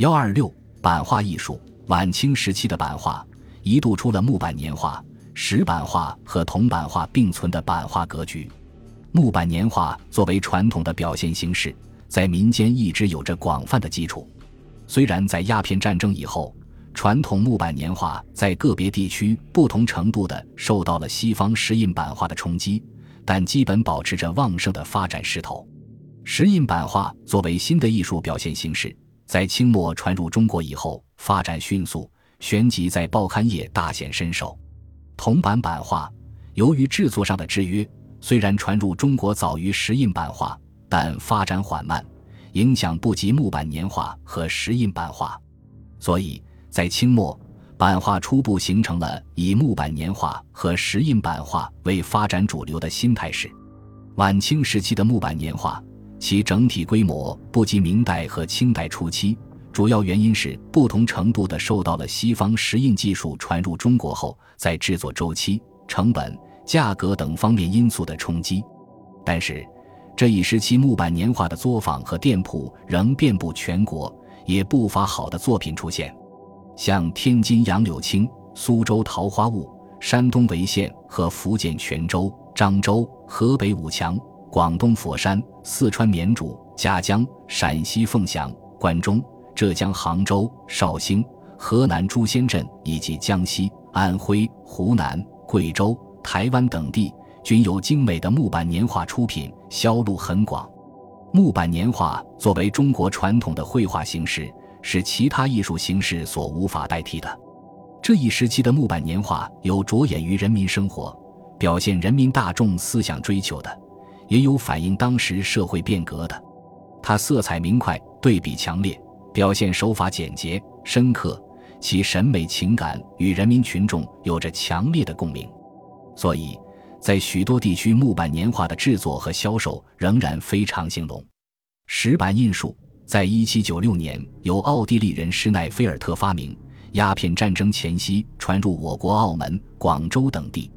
幺二六版画艺术，晚清时期的版画一度出了木版年画、石版画和铜版画并存的版画格局。木版年画作为传统的表现形式，在民间一直有着广泛的基础。虽然在鸦片战争以后，传统木版年画在个别地区不同程度的受到了西方石印版画的冲击，但基本保持着旺盛的发展势头。石印版画作为新的艺术表现形式，在清末传入中国以后发展迅速，旋即在报刊业大显身手。铜版版画由于制作上的制约，虽然传入中国早于石印版画，但发展缓慢，影响不及木版年画和石印版画，所以。在清末，版画初步形成了以木版年画和石印版画为发展主流的新态势。晚清时期的木版年画，其整体规模不及明代和清代初期，主要原因是不同程度的受到了西方石印技术传入中国后，在制作周期、成本、价格等方面因素的冲击。但是，这一时期木版年画的作坊和店铺仍遍布全国，也不乏好的作品出现。像天津杨柳青、苏州桃花坞、山东潍县和福建泉州、漳州、河北武强、广东佛山、四川绵竹、夹江、陕西凤翔、关中、浙江杭州、绍兴、河南朱仙镇以及江西、安徽、湖南、贵州、台湾等地，均有精美的木板年画出品，销路很广。木板年画作为中国传统的绘画形式。是其他艺术形式所无法代替的。这一时期的木版年画有着眼于人民生活，表现人民大众思想追求的，也有反映当时社会变革的。它色彩明快，对比强烈，表现手法简洁深刻，其审美情感与人民群众有着强烈的共鸣。所以，在许多地区，木版年画的制作和销售仍然非常兴隆。石版印术。在一七九六年，由奥地利人施奈菲尔特发明，鸦片战争前夕传入我国澳门、广州等地。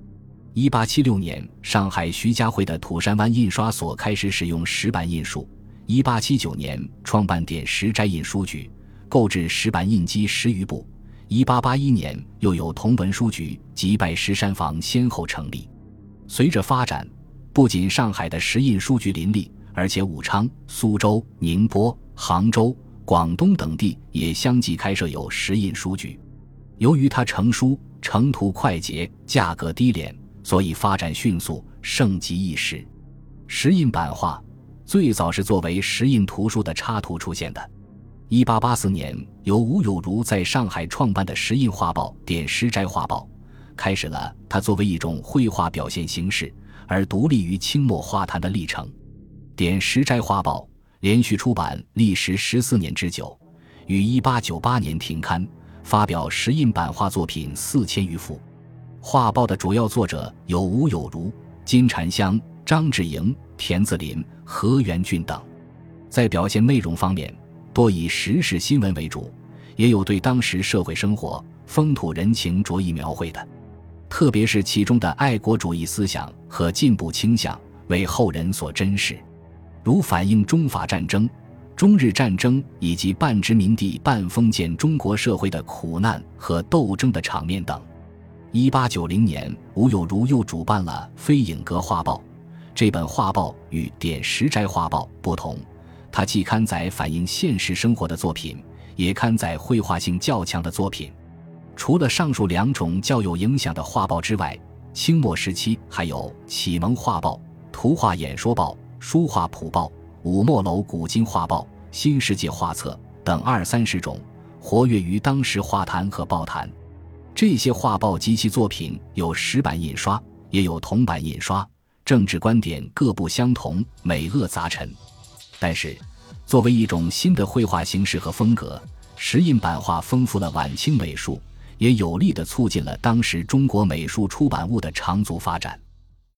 一八七六年，上海徐家汇的土山湾印刷所开始使用石版印书。一八七九年，创办点石斋印书局，购置石版印机十余部。一八八一年，又有同文书局及拜石山房先后成立。随着发展，不仅上海的石印书局林立，而且武昌、苏州、宁波。杭州、广东等地也相继开设有石印书局。由于它成书、成图快捷、价格低廉，所以发展迅速，盛极一时。石印版画最早是作为石印图书的插图出现的。一八八四年，由吴有如在上海创办的石印画报《点石斋画报》，开始了它作为一种绘画表现形式而独立于清末画坛的历程。《点石斋画报》。连续出版历时十四年之久，于一八九八年停刊，发表石印版画作品四千余幅。画报的主要作者有吴有如、金蝉香、张志莹、田子林、何元俊等。在表现内容方面，多以时事新闻为主，也有对当时社会生活、风土人情着意描绘的。特别是其中的爱国主义思想和进步倾向，为后人所珍视。如反映中法战争、中日战争以及半殖民地半封建中国社会的苦难和斗争的场面等。一八九零年，吴有如又主办了《飞影阁画报》，这本画报与《点石斋画报》不同，它既刊载反映现实生活的作品，也刊载绘画性较强的作品。除了上述两种较有影响的画报之外，清末时期还有《启蒙画报》《图画演说报》。书画谱报、五墨楼古今画报、新世界画册等二三十种，活跃于当时画坛和报坛。这些画报及其作品有石版印刷，也有铜版印刷，政治观点各不相同，美恶杂陈。但是，作为一种新的绘画形式和风格，石印版画丰富了晚清美术，也有力地促进了当时中国美术出版物的长足发展。